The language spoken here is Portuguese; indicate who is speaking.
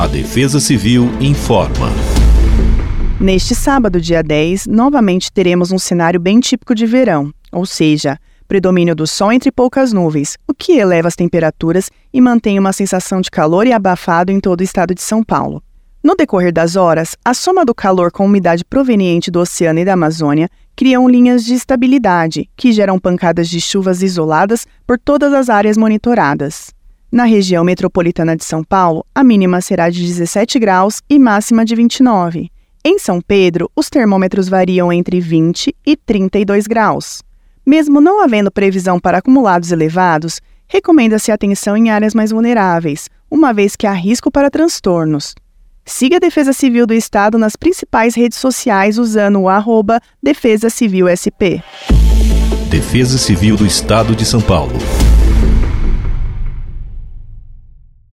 Speaker 1: A Defesa Civil informa.
Speaker 2: Neste sábado, dia 10, novamente teremos um cenário bem típico de verão, ou seja, predomínio do sol entre poucas nuvens, o que eleva as temperaturas e mantém uma sensação de calor e abafado em todo o estado de São Paulo. No decorrer das horas, a soma do calor com a umidade proveniente do oceano e da Amazônia criam linhas de estabilidade, que geram pancadas de chuvas isoladas por todas as áreas monitoradas. Na região metropolitana de São Paulo, a mínima será de 17 graus e máxima de 29. Em São Pedro, os termômetros variam entre 20 e 32 graus. Mesmo não havendo previsão para acumulados elevados, recomenda-se atenção em áreas mais vulneráveis, uma vez que há risco para transtornos. Siga a Defesa Civil do Estado nas principais redes sociais usando o arroba Defesa Civil SP.
Speaker 1: Defesa Civil do Estado de São Paulo.